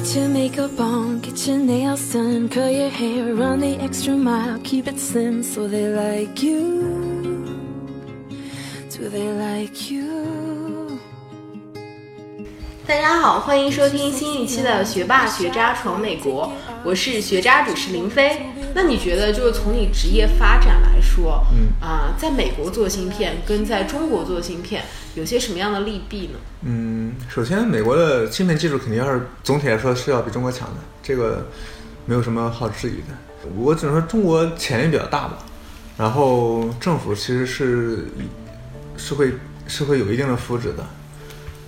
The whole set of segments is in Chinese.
Put your makeup on, get your nails done, curl your hair, run the extra mile, keep it slim so they like you. Do they like you? 大家好，欢迎收听新一期的《学霸学渣闯美国》，我是学渣主持林飞。那你觉得，就是从你职业发展来说，嗯啊、在美国做芯片跟在中国做芯片有些什么样的利弊呢？嗯，首先，美国的芯片技术肯定要是总体来说是要比中国强的，这个没有什么好质疑的。我只能说中国潜力比较大吧，然后政府其实是是会是会有一定的扶持的，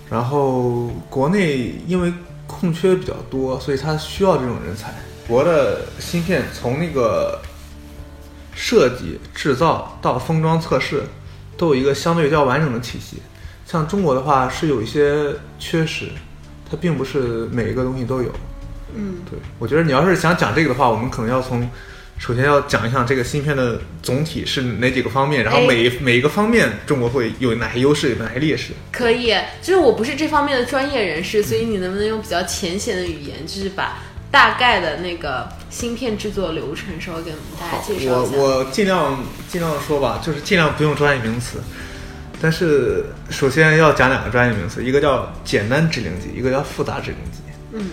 然后国内因为空缺比较多，所以它需要这种人才。国的芯片从那个设计、制造到封装测试，都有一个相对较完整的体系。像中国的话是有一些缺失，它并不是每一个东西都有。嗯，对，我觉得你要是想讲这个的话，我们可能要从首先要讲一下这个芯片的总体是哪几个方面，然后哎每一每一个方面中国会有哪些优势，有哪些劣势。可以，就是我不是这方面的专业人士，所以你能不能用比较浅显的语言，就是把大概的那个芯片制作流程稍微给我们大家介绍我一下？我尽量尽量说吧，就是尽量不用专业名词。但是首先要讲两个专业名词，一个叫简单指令集，一个叫复杂指令集。嗯，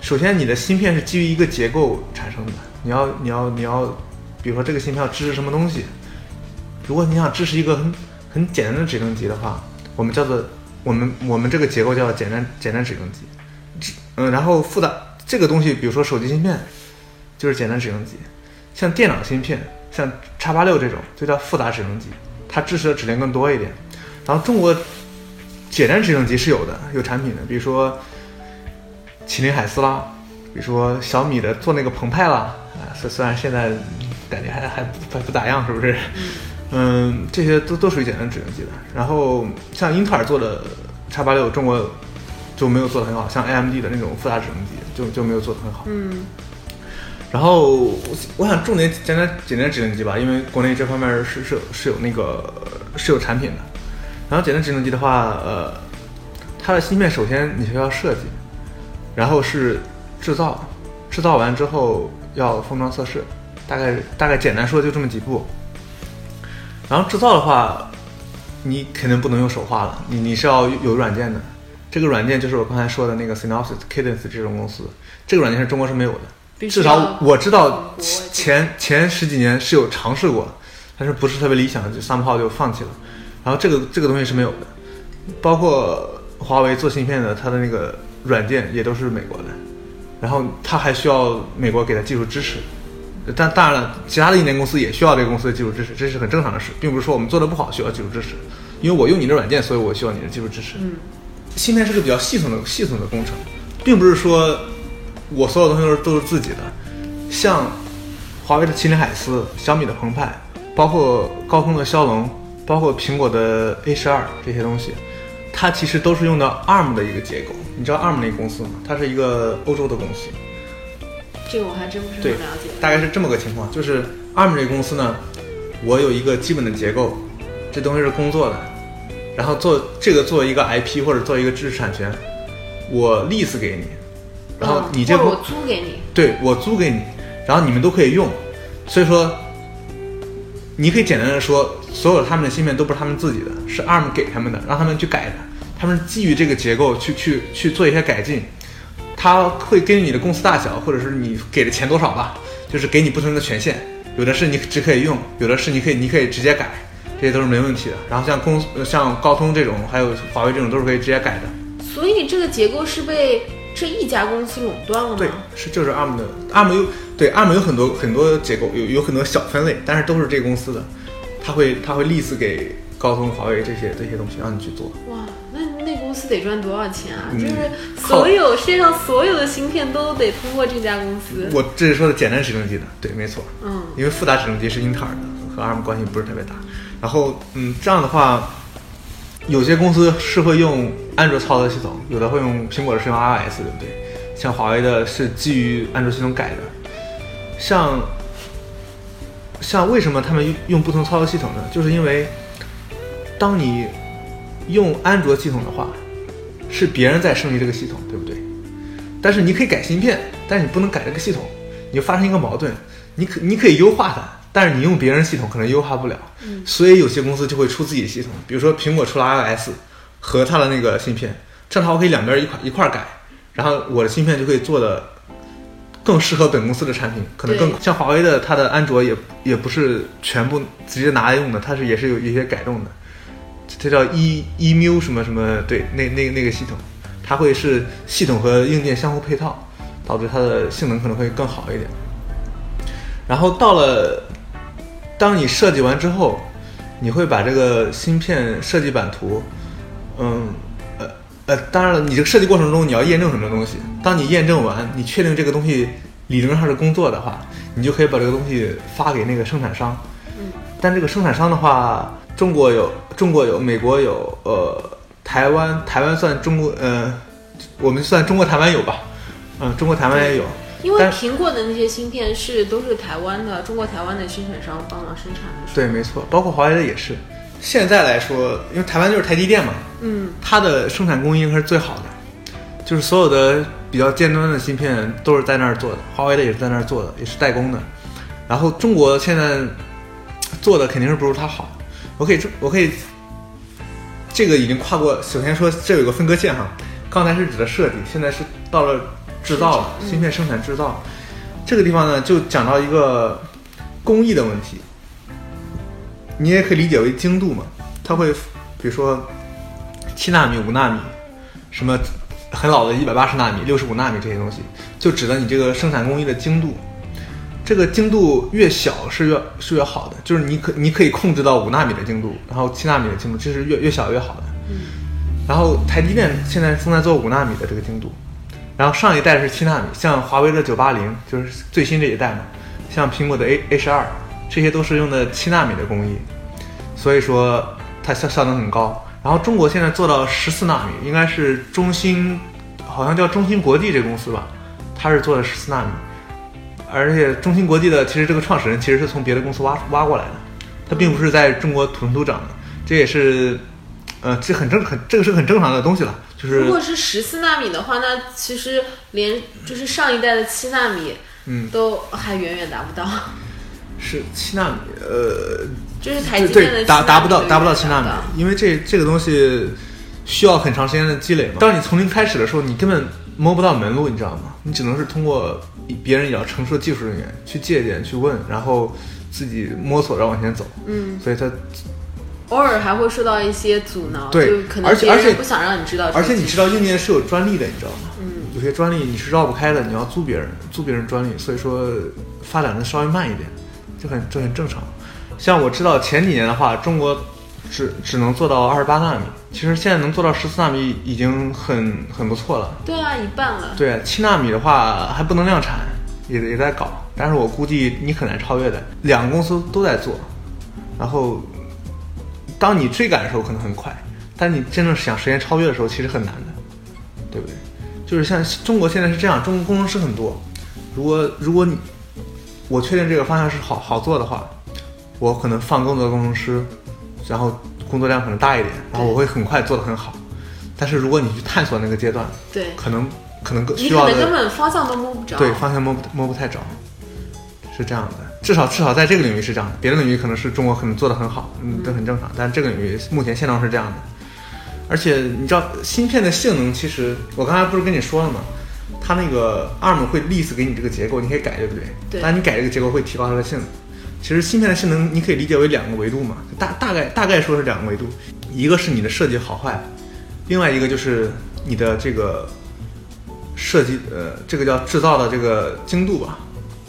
首先，你的芯片是基于一个结构产生的，你要你要你要，比如说这个芯片要支持什么东西。如果你想支持一个很很简单的指令集的话，我们叫做我们我们这个结构叫简单简单指令集。嗯，然后复杂这个东西，比如说手机芯片，就是简单指令集；像电脑芯片，像叉八六这种，就叫复杂指令集，它支持的指令更多一点。然后中国简单指令集是有的，有产品的，比如说麒麟海思啦，比如说小米的做那个澎湃啦，啊，虽虽然现在感觉还还不还不咋样，是不是？嗯，这些都都属于简单指令集的。然后像英特尔做的叉八六，中国就没有做的很好，像 AMD 的那种复杂指令集就就没有做的很好。嗯，然后我我想重点讲讲简单指令机吧，因为国内这方面是是是有那个是有产品的。然后简单指令机的话，呃，它的芯片首先你需要设计，然后是制造，制造完之后要封装测试，大概大概简单说就这么几步。然后制造的话，你肯定不能用手画了，你你是要有软件的。这个软件就是我刚才说的那个 Synopsys、Cadence 这种公司，这个软件是中国是没有的。至少我知道前前十几年是有尝试过，但是不是特别理想，就三炮就放弃了。然后这个这个东西是没有的，包括华为做芯片的，它的那个软件也都是美国的，然后它还需要美国给它技术支持。但当然了，其他的硬件公司也需要这个公司的技术支持，这是很正常的事，并不是说我们做的不好需要技术支持，因为我用你的软件，所以我需要你的技术支持。嗯，芯片是个比较系统的系统的工程，并不是说我所有东西都是都是自己的。像华为的麒麟海思、小米的澎湃，包括高通的骁龙，包括苹果的 A 十二这些东西，它其实都是用的 ARM 的一个结构。你知道 ARM 那个公司吗？它是一个欧洲的公司。这个我还真不是很了解。，大概是这么个情况，就是 ARM 这个公司呢，我有一个基本的结构，这东西是工作的，然后做这个做一个 IP 或者做一个知识产权，我 lease 给你，然后嗯你这个、我租给你，对我租给你，然后你们都可以用，所以说，你可以简单的说，所有他们的芯片都不是他们自己的，是 ARM 给他们的，让他们去改的，他们基于这个结构去去去做一些改进，他会根据你的公司大小或者是你给的钱多少吧，就是给你不同的权限，有的是你只可以用，有的是你可以你可以直接改，这些都是没问题的。然后像公呃像高通这种，还有华为这种都是可以直接改的。所以这个结构是被这一家公司垄断了吗？对，是就是 ARM 的，ARM 有对 ARM 有很多很多结构，有有很多小分类，但是都是这个公司的，它会它会 lease 给高通、华为这些这些东西让你去做。哇，那那公司得赚多少钱啊？嗯就是所有世界上所有的芯片都得通过这家公司。我这是说的简单指令集的，对，没错。嗯，因为复杂指令集是英特尔的，和 ARM 关系不是特别大。然后，嗯，这样的话，有些公司是会用安卓操作系统，有的会用苹果的是用 iOS，对不对？像华为的是基于安卓系统改的。像像为什么他们用用不同操作系统呢？就是因为当你用安卓系统的话，是别人在升级这个系统，对不对？但是你可以改芯片，但是你不能改这个系统，你就发生一个矛盾。你可你可以优化它，但是你用别人系统可能优化不了。嗯所以有些公司就会出自己的系统，比如说苹果出了 iOS 和它的那个芯片，这样的话我可以两边一块一块儿改，然后我的芯片就可以做的更适合本公司的产品，可能更对像华为的它的安卓也也不是全部直接拿来用的，它是也是有一些改动的，这叫 e emu 什么什么，对，那那那个系统，它会是系统和硬件相互配套，导致它的性能可能会更好一点。然后到了，当你设计完之后，你会把这个芯片设计版图，嗯，呃呃，当然了，你这个设计过程中你要验证什么东西。当你验证完，你确定这个东西理论上是工作的话，你就可以把这个东西发给那个生产商。嗯。但这个生产商的话，中国有，中国有，美国有，呃，台湾，台湾算中国，呃，我们算中国台湾有吧？嗯，中国台湾也有。因为苹果的那些芯片是都是台湾的，中国台湾的生产商帮忙生产的。对，没错，包括华为的也是。现在来说，因为台湾就是台积电嘛，嗯，它的生产工艺应该是最好的，就是所有的比较尖端的芯片都是在那儿做的，华为的也是在那儿做的，也是代工的。然后中国现在做的肯定是不如它好。我可以这，我可以，这个已经跨过。首先说，这有个分割线哈，刚才是指的设计，现在是到了制造了，芯片生产制造。这个地方呢，就讲到一个工艺的问题。你也可以理解为精度嘛，它会，比如说七纳米、五纳米，什么很老的一百八十纳米、六十五纳米这些东西，就指的你这个生产工艺的精度。这个精度越小是越是越好的，就是你可你可以控制到五纳米的精度，然后七纳米的精度，这是越越小越好的。然后台积电现在正在做五纳米的这个精度，然后上一代是七纳米，像华为的九八零就是最新这一代嘛，像苹果的 A A 十二，这些都是用的七纳米的工艺，所以说它效效能很高。然后中国现在做到十四纳米，应该是中芯，好像叫中芯国际这公司吧，它是做的十四纳米。而且中芯国际的其实这个创始人其实是从别的公司挖挖过来的，他并不是在中国土生土长的，这也是，呃，这很正很这个是很正常的东西了，就是如果是十四纳米的话，那其实连就是上一代的七纳米，嗯都还远远达不到。是七纳米，呃，就是台对积电的对，达达不到达不到七七纳米，因为这这个东西需要很长时间的积累嘛。当你从零开始的时候，你根本摸不到门路，你知道吗？你只能是通过别人也要成熟的技术人员去借鉴、去问，然后自己摸索着往前走。嗯，所以它，偶尔还会受到一些阻挠，对就可能别而且而且不想让你知道。而且你知道硬件是有专利的，你知道吗？嗯，有些专利你是绕不开的，你要租别人，租别人专利，所以说发展的稍微慢一点，这很这很正常。像我知道前几年的话，中国只只能做到二十八纳米，其实现在能做到十四纳米已经很很不错了。对啊，一半了。对，七纳米的话还不能量产，也也在搞，但是我估计你很难超越的。两个公司都在做，然后当你追赶的时候可能很快，但你真正想实现超越的时候，其实很难的，对不对？就是像中国现在是这样，中国工程师很多，如果如果你我确定这个方向是好好做的话，我可能放更多的工程师，然后工作量可能大一点，然后我会很快做得很好。但是如果你去探索那个阶段，对，可能可能更需要的可能根本方向都摸不着。对方向摸不摸不太着，是这样的。至少至少在这个领域是这样的，别的领域可能是中国可能做的很好，嗯，这很正常。但这个领域目前现状是这样的。而且你知道芯片的性能，其实我刚才不是跟你说了吗？它那个 ARM 会 list 给你这个结构，你可以改，对不对？对但你改这个结构会提高它的性能。其实芯片的性能你可以理解为两个维度嘛，大大概大概说是两个维度，一个是你的设计好坏，另外一个就是你的这个设计，呃，这个叫制造的这个精度吧。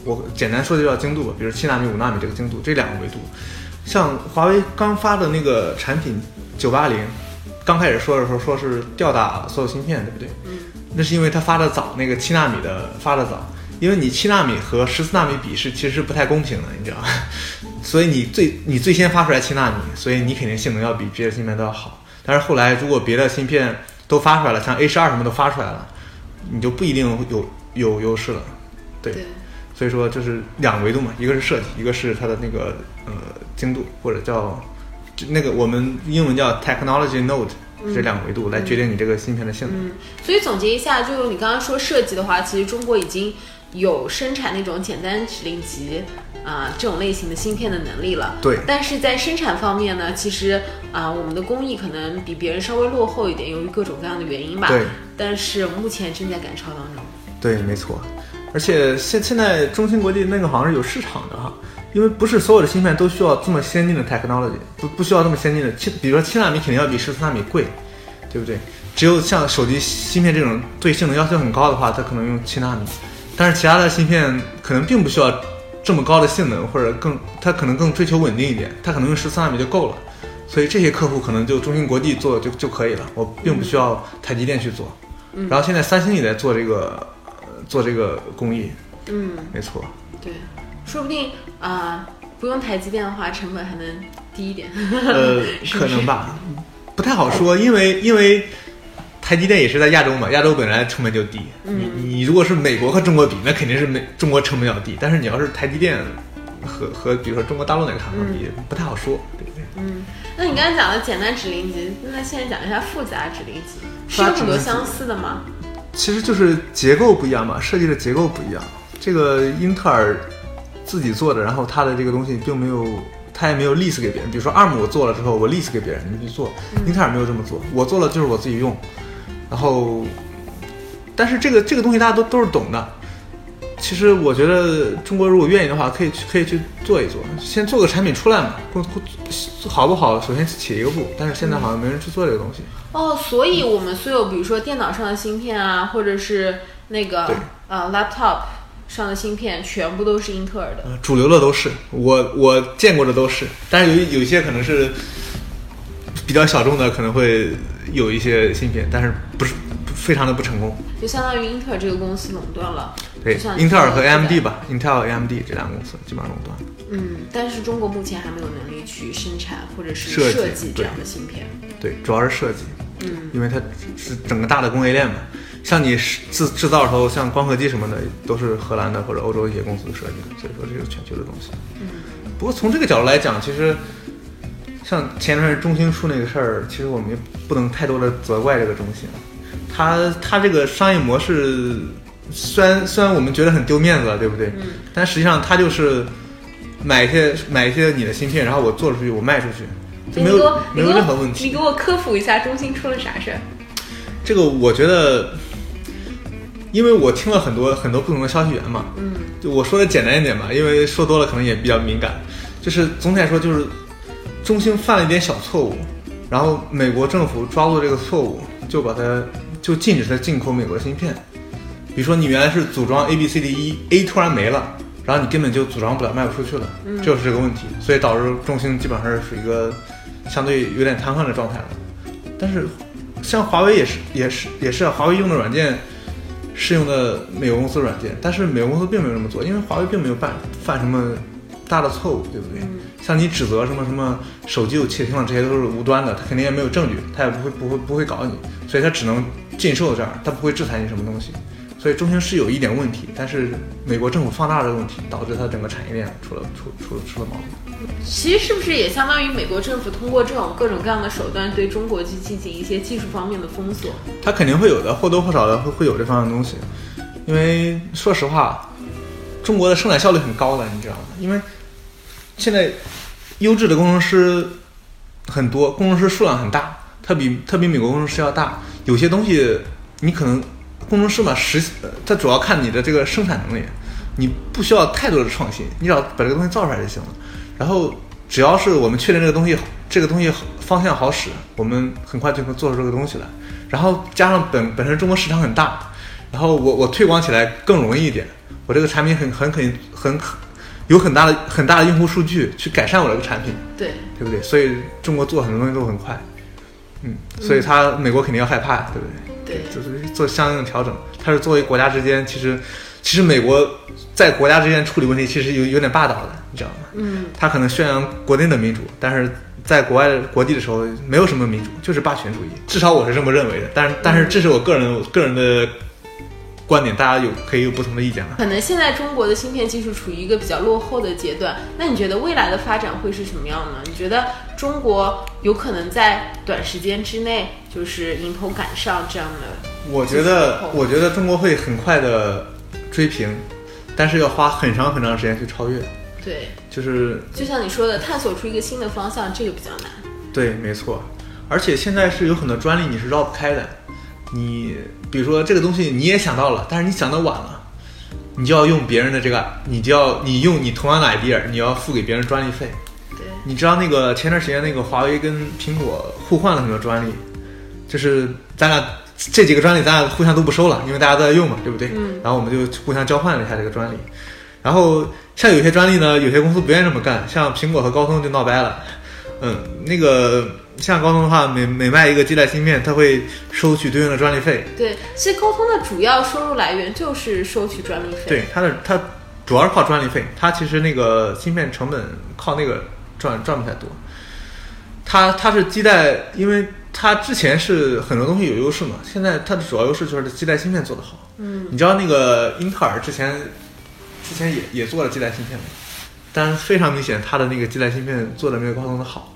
我简单说就叫精度吧，比如七纳米、五纳米这个精度，这两个维度。像华为刚发的那个产品九八零，刚开始说的时候说是吊打所有芯片，对不对？嗯。那是因为它发的早，那个七纳米的发的早，因为你七纳米和十四纳米比是其实是不太公平的，你知道吗？所以你最你最先发出来七纳米，所以你肯定性能要比别的芯片都要好。但是后来如果别的芯片都发出来了，像 A 十二什么都发出来了，你就不一定有有优势了。对，对所以说就是两维度嘛，一个是设计，一个是它的那个呃精度，或者叫就那个我们英文叫 technology node，这两个维度来决定你这个芯片的性能。嗯，所以总结一下，就你刚刚说设计的话，其实中国已经有生产那种简单指令集啊、这种类型的芯片的能力了。对但是在生产方面呢，其实啊、我们的工艺可能比别人稍微落后一点，由于各种各样的原因吧。对。但是目前正在赶超当中。对，没错。而且现现在中芯国际那个好像是有市场的哈，因为不是所有的芯片都需要这么先进的 technology，不不需要这么先进的七，比如说七纳米肯定要比十四纳米贵，对不对？只有像手机芯片这种对性能要求很高的话，它可能用七纳米，但是其他的芯片可能并不需要这么高的性能，或者更它可能更追求稳定一点，它可能用十四纳米就够了。所以这些客户可能就中芯国际做就就可以了，我并不需要台积电去做。然后现在三星也在做这个，呃做这个工艺，嗯，没错。对，说不定啊、不用台积电的话，成本还能低一点。呃，是是可能吧，不太好说，因为因为台积电也是在亚洲嘛，亚洲本来成本就低。嗯你你如果是美国和中国比，那肯定是美中国成本要低，但是你要是台积电和和比如说中国大陆哪个厂商比，不太好说，对不对？嗯，那你刚才讲的简单指令集，那现在讲一下复杂指令集，是有很多相似的吗？其实就是结构不一样嘛，设计的结构不一样。这个英特尔自己做的，然后它的这个东西并没有，它也没有 lease 给别人。比如说 ARM 我做了之后，我 lease 给别人，你去做。英特尔没有这么做，我做了就是我自己用。然后，但是这个这个东西大家都都是懂的。其实我觉得中国如果愿意的话，可以去可以去做一做，先做个产品出来嘛。好不好，首先起一个步。但是现在好像没人去做这个东西。哦，所以我们所有比如说电脑上的芯片啊，或者是那个呃 laptop 上的芯片，全部都是英特尔的。呃，主流的都是我我见过的都是，但是有一有一些可能是比较小众的，可能会有一些芯片，但是不是不非常的不成功。就相当于英特尔这个公司垄断了，对像，英特尔和 AMD 吧，Intel、AMD 这两个公司基本上垄断。嗯，但是中国目前还没有能力去生产或者是设计这样的芯片。对，主要是设计，嗯，因为它是整个大的工业链嘛。像你制制造的时候，像光刻机什么的，都是荷兰的或者欧洲一些公司设计的，所以说这是全球的东西。嗯，不过从这个角度来讲，其实像前段时间中兴出那个事儿，其实我们也不能太多的责怪这个中兴。它它这个商业模式，虽然虽然我们觉得很丢面子了，对不对？嗯。但实际上它就是买一些买一些你的芯片，然后我做出去，我卖出去，就没有没有任何问题你。给我科普一下中兴出了啥事儿？这个我觉得，因为我听了很多很多不同的消息源嘛，嗯就我说的简单一点吧，因为说多了可能也比较敏感。就是总体来说，就是中兴犯了一点小错误，然后美国政府抓住这个错误，就把它就禁止它进口美国的芯片。比如说你原来是组装 A B C D E A 突然没了，然后你根本就组装不了，卖不出去了，这就是这个问题，所以导致中兴基本上是属于一个相对有点瘫痪的状态了。但是像华为也是也是也是啊，华为用的软件是用的美国公司软件，但是美国公司并没有这么做，因为华为并没有犯犯什么大的错误，对不对？像你指责什么什么手机有窃听了，这些都是无端的，他肯定也没有证据，他也不会不会不会搞你，所以他只能禁售这儿，他不会制裁你什么东西。所以中兴是有一点问题，但是美国政府放大了问题，导致它整个产业链出了出出出了毛病。其实是不是也相当于美国政府通过这种各种各样的手段对中国去进行一些技术方面的封锁？它肯定会有的，或多或少的会会有这方面的东西。因为说实话，中国的生产效率很高的，你知道吗？因为现在优质的工程师很多，工程师数量很大，它比它比美国工程师要大。有些东西你可能工程师嘛，实呃它主要看你的这个生产能力，你不需要太多的创新，你只要把这个东西造出来就行了。然后只要是我们确定这个东西这个东西方向好使，我们很快就能做出这个东西来。然后加上本本身中国市场很大，然后我我推广起来更容易一点，我这个产品很很肯很很有很大的很大的用户数据去改善我这个产品，对，对不对？所以中国做很多东西都很快，嗯，所以他美国肯定要害怕，对不对？对就是做相应的调整。它是作为国家之间，其实其实美国在国家之间处理问题其实有有点霸道的，你知道吗？嗯，他可能宣扬国内的民主，但是在国外国际的时候没有什么民主，就是霸权主义，至少我是这么认为的。但是但是这是我个人个人的观点，大家有可以有不同的意见的。可能现在中国的芯片技术处于一个比较落后的阶段，那你觉得未来的发展会是什么样呢？你觉得中国有可能在短时间之内就是迎头赶上这样的？我觉得，我觉得中国会很快的追平，但是要花很长很长时间去超越。对，就是就像你说的，探索出一个新的方向，这个比较难。对，没错。而且现在是有很多专利你是绕不开的。你比如说这个东西你也想到了，但是你想的晚了，你就要用别人的这个，你就要你用你同样的 idea，你要付给别人专利费。对，你知道那个前段时间那个华为跟苹果互换了很多专利，就是咱俩这几个专利咱俩互相都不收了，因为大家都在用嘛，对不对？嗯。然后我们就互相交换了一下这个专利。然后像有些专利呢，有些公司不愿意这么干，像苹果和高通就闹掰了。嗯，那个。像高通的话，每每卖一个基带芯片，它会收取对应的专利费。对，其实高通的主要收入来源就是收取专利费。对，它的它主要是靠专利费，它其实那个芯片成本靠那个赚赚不太多。它它是基带，因为它之前是很多东西有优势嘛，现在它的主要优势就是基带芯片做得好。嗯，你知道那个英特尔之前之前也也做了基带芯片吗？但非常明显，它的那个基带芯片做的没有高通的好。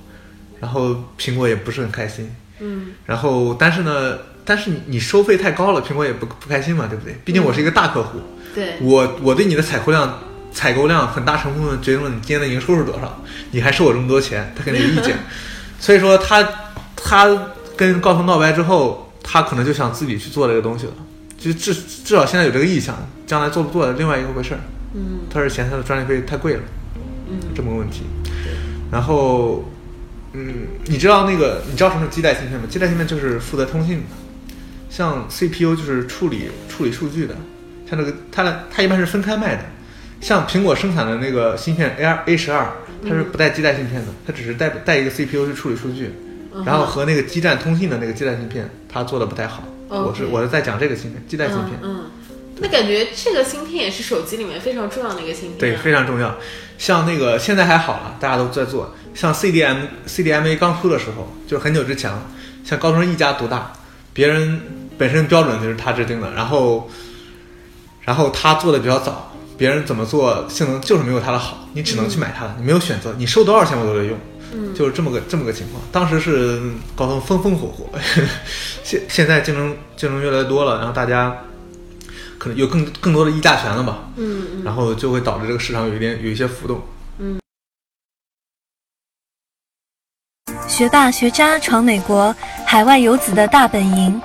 然后苹果也不是很开心，嗯，然后但是呢，但是你你收费太高了，苹果也不不开心嘛，对不对？毕竟我是一个大客户，对，我我对你的采购量采购量很大程度决定了你今天的营收是多少，你还收我这么多钱，他肯定有意见，所以说他他跟高层闹掰之后，他可能就想自己去做这个东西了，就至至少现在有这个意向，将来做不做另外一个回事儿，嗯，他是嫌他的专利费太贵了，嗯，这么个问题，然后。嗯，你知道那个你知道什么是基带芯片吗？基带芯片就是负责通信的，像 CPU 就是处理处理数据的，像这个它的它一般是分开卖的，像苹果生产的那个芯片 A 二 A 十二，它是不带基带芯片的，它只是带带一个 CPU 去处理数据，然后和那个基站通信的那个基带芯片，它做的不太好。我是我是在讲这个芯片，基带芯片。嗯，那感觉这个芯片也是手机里面非常重要的一个芯片。对，非常重要。像那个现在还好了，大家都在做。像 CDM CDMA 刚出的时候，就是很久之前了。像高通一家独大，别人本身标准就是他制定的，然后，然后他做的比较早，别人怎么做性能就是没有他的好，你只能去买他的，你没有选择，你收多少钱我都得用，就是这么个这么个情况。当时是高通风风火火，现现在竞争竞争越来越多了，然后大家可能有更更多的议价权了吧，嗯，然后就会导致这个市场有一点有一些浮动，嗯。学霸学渣闯美国，海外游子的大本营。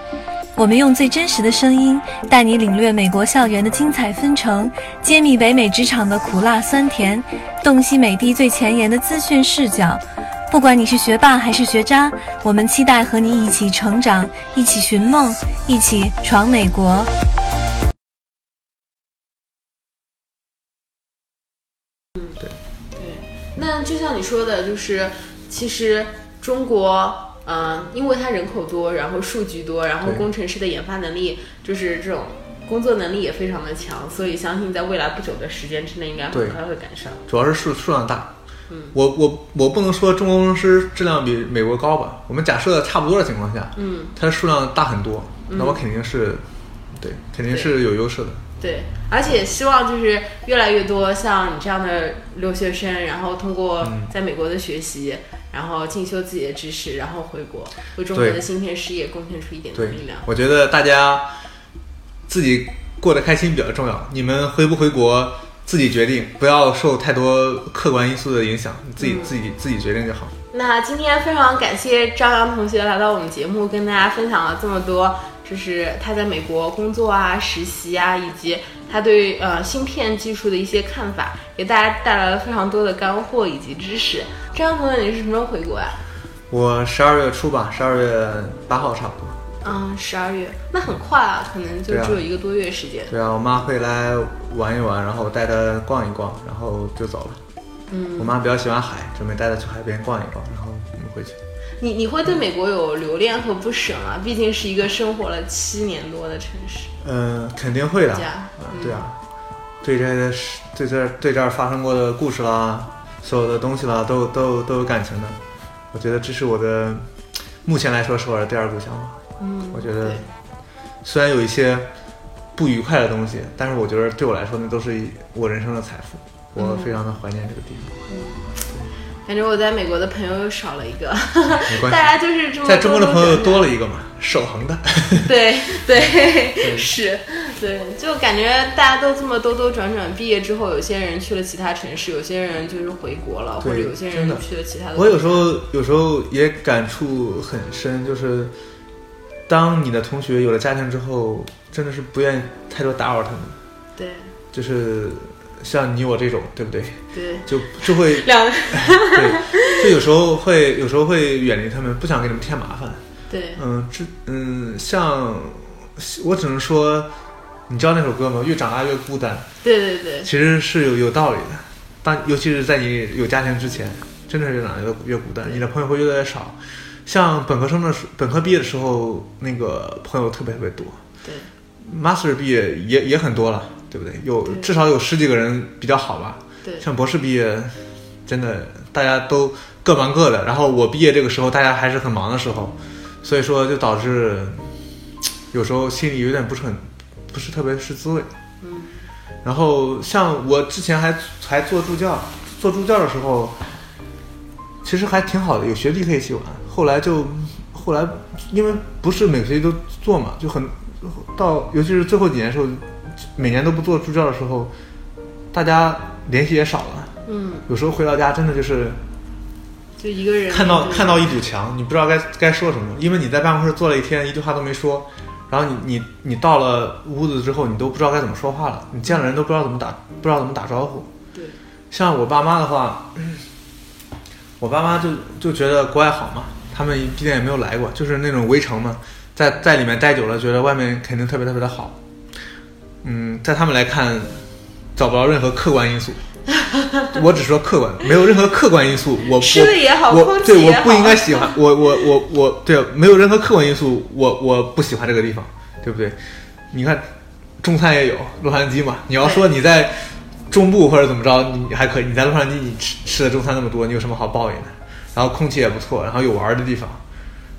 我们用最真实的声音，带你领略美国校园的精彩纷呈，揭秘北美职场的苦辣酸甜，洞悉美帝最前沿的资讯视角。不管你是学霸还是学渣，我们期待和你一起成长，一起寻梦，一起闯美国。嗯，对对。那就像你说的，就是其实。中国，嗯，因为它人口多，然后数据多，然后工程师的研发能力，就是这种工作能力也非常的强，所以相信在未来不久的时间之内，应该很快会赶上。主要是数数量大。嗯，我我我不能说中国工程师质量比美国高吧？我们假设差不多的情况下，嗯，它的数量大很多，那我肯定是，对，肯定是有优势的。对，而且希望就是越来越多像你这样的留学生，然后通过在美国的学习。然后进修自己的知识，然后回国为中国的芯片事业贡献出一点力量。我觉得大家自己过得开心比较重要。你们回不回国自己决定，不要受太多客观因素的影响，自己自己自己决定就好。那今天非常感谢张扬同学来到我们节目，跟大家分享了这么多。就是他在美国工作啊、实习啊，以及他对呃芯片技术的一些看法，给大家带来了非常多的干货以及知识。张同学，你是什么时候回国呀？我十二月初吧，十二月八号差不多。嗯，十二月，那很快啊，可能就只有一个多月时间。对啊，我妈会来玩一玩，然后带她逛一逛，然后就走了。嗯，我妈比较喜欢海，准备带她去海边逛一逛，然后我们回去。你你会对美国有留恋和不舍吗？毕竟是一个生活了七年多的城市。嗯，肯定会的。啊，对啊，对这些对这对这儿发生过的故事啦，所有的东西啦，都都都有感情的。我觉得这是我的，目前来说是我的第二故乡吧。嗯，我觉得虽然有一些不愉快的东西，但是我觉得对我来说，那都是我人生的财富，我非常的怀念这个地方。感觉我在美国的朋友又少了一个，没关系 大家就是这么在中国的朋友多了一个嘛，守恒的。对对是，对，就感觉大家都这么兜兜转转，毕业之后，有些人去了其他城市，有些人就是回国了，或者有些人去了其他的。我有时候有时候也感触很深，就是当你的同学有了家庭之后，真的是不愿意太多打扰他们，对就是像你我这种，对不对？对就就会 两 对，就有时候会有时候会远离他们，不想给他们添麻烦。对嗯，这嗯，像我只能说，你知道那首歌吗？越长大越孤单，对对对其实是有有道理的。但尤其是在你有家庭之前，真的是越长大越越孤单，你的朋友会越来越少。像本科生的时，本科毕业的时候，那个朋友特别特别多对，master 毕业也也很多了，对不对？有对至少有十几个人比较好吧。对像博士毕业，真的大家都各忙各的。然后我毕业这个时候，大家还是很忙的时候，所以说就导致有时候心里有点不是很不是特别是滋味。嗯。然后像我之前还还做助教，做助教的时候，其实还挺好的，有学弟可以一起玩。后来就后来因为不是每个学期都做嘛，就很到尤其是最后几年的时候，每年都不做助教的时候，大家联系也少了。嗯，有时候回到家真的就是就一个人看到看到一堵墙，你不知道该该说什么，因为你在办公室坐了一天，一句话都没说，然后你你你到了屋子之后，你都不知道该怎么说话了，你见了人都不知道怎么打不知道怎么打招呼。对像我爸妈的话，我爸妈就就觉得国外好嘛，他们毕竟也没有来过，就是那种围城嘛，在在里面待久了，觉得外面肯定特别特别的好。嗯，在他们来看，找不到任何客观因素。我只说客观，没有任何客观因素。我吃的也好我对我不应该喜欢我我我我对，没有任何客观因素，我我不喜欢这个地方，对不对？你看，中餐也有洛杉矶嘛。你要说你在中部或者怎么着，你还可以。你在洛杉矶，你吃吃的中餐那么多，你有什么好抱怨的？然后空气也不错，然后有玩的地方，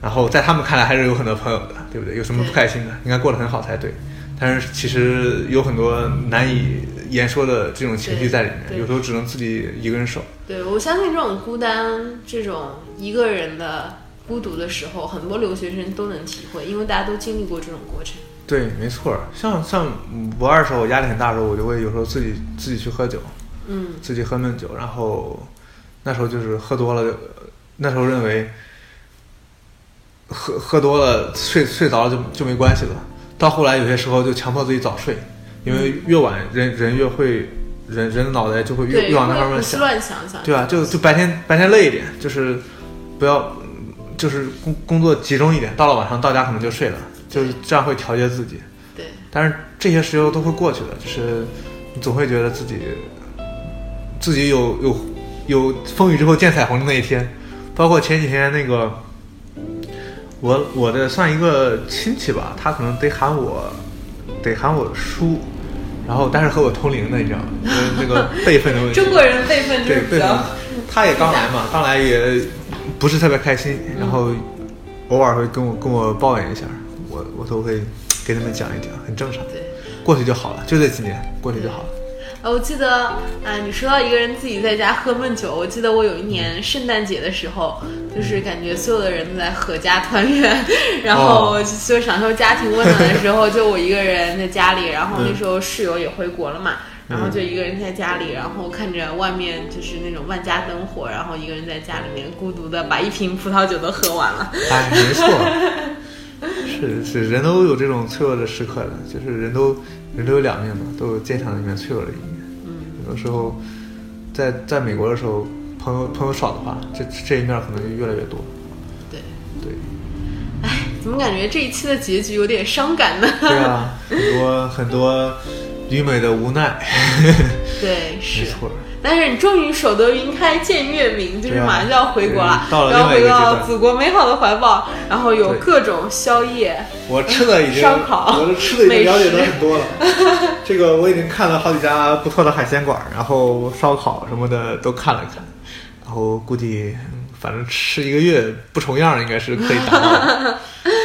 然后在他们看来还是有很多朋友的，对不对？有什么不开心的？应该过得很好才对。但是其实有很多难以言说的这种情绪在里面，有时候只能自己一个人受。对，我相信这种孤单，这种一个人的孤独的时候，很多留学生都能体会，因为大家都经历过这种过程。对，没错。像像博二的时候，我压力很大的时候，我就会有时候自己自己去喝酒，嗯，自己喝闷酒，然后那时候就是喝多了，呃那时候认为喝喝多了睡睡着了就就没关系了。到后来有些时候就强迫自己早睡，因为越晚人人越会人人的脑袋就会越，越往那方面想。乱想想。对啊，就就白天白天累一点，就是不要，就是工工作集中一点，到了晚上到家可能就睡了，就是这样会调节自己。对但是这些时候都会过去的，就是你总会觉得自己自己有有有风雨之后见彩虹的那一天。包括前几天那个，我我的算一个亲戚吧，他可能得喊我得喊我叔，然后但是和我同龄的，你知道吗？因为那个 辈分的问题。中国人辈分就对，是比较辈分，他也刚来嘛，刚来也不是特别开心，然后偶尔会跟我跟我抱怨一下，我我都会给他们讲一讲，很正常，对。过去就好了，就这几年过去就好了。呃，我记得，啊，你说到一个人自己在家喝闷酒，我记得我有一年圣诞节的时候，就是感觉所有的人都在合家团圆，然后就享受家庭温暖的时候，就我一个人在家里，然后那时候室友也回国了嘛，然后就一个人在家里，然后看着外面就是那种万家灯火，然后一个人在家里面孤独的把一瓶葡萄酒都喝完了。哎，没错，是是，人都有这种脆弱的时刻的，就是人都人都有两面嘛，都有坚强的一面，脆弱的一面。嗯，有的时候，在在美国的时候，朋友朋友少的话，这这一面可能就越来越多。对，对，哎怎么感觉这一期的结局有点伤感呢？对啊，很多很多旅美的无奈，对，是没。错。但是你终于守得云开见月明，就是马上就要回国了，对到了然后回到祖国美好的怀抱，然后有各种宵夜，我吃的已经，烧烤我的吃的已经了解的很多了。这个我已经看了好几家不错的海鲜馆，然后烧烤什么的都看了看，然后估计嗯反正吃一个月不重样，应该是可以达到的。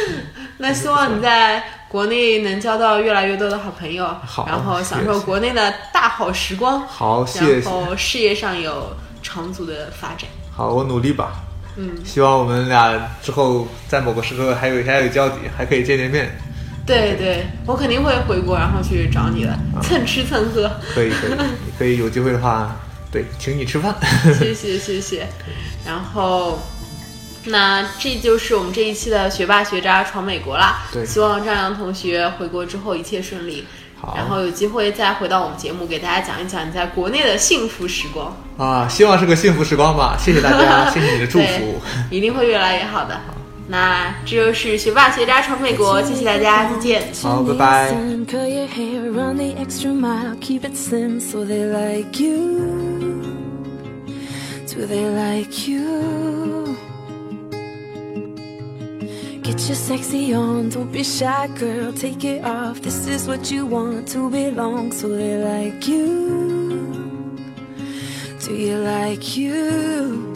那希望你在国内能交到越来越多的好朋友，好然后享受国内的大好时光，好，谢谢。然后事业上有长足的发展。好，我努力吧。嗯，希望我们俩之后在某个时刻还有还有交集，还可以见见面。对对，我肯定会回国，然后去找你的，蹭吃蹭喝。可以可以可以，有机会的话，对，请你吃饭。谢谢谢谢。然后，那这就是我们这一期的学霸学渣闯美国啦。对希望张扬同学回国之后一切顺利。好然后有机会再回到我们节目，给大家讲一讲你在国内的幸福时光。啊，希望是个幸福时光吧。谢谢大家，谢谢你的祝福。一定会越来越好的。那这就是学霸学渣闯美国，谢谢大家，再见。好，拜拜。Get your sexy on, don't be shy, girl. Take it off. This is what you want to belong, so they like you. Do you like you?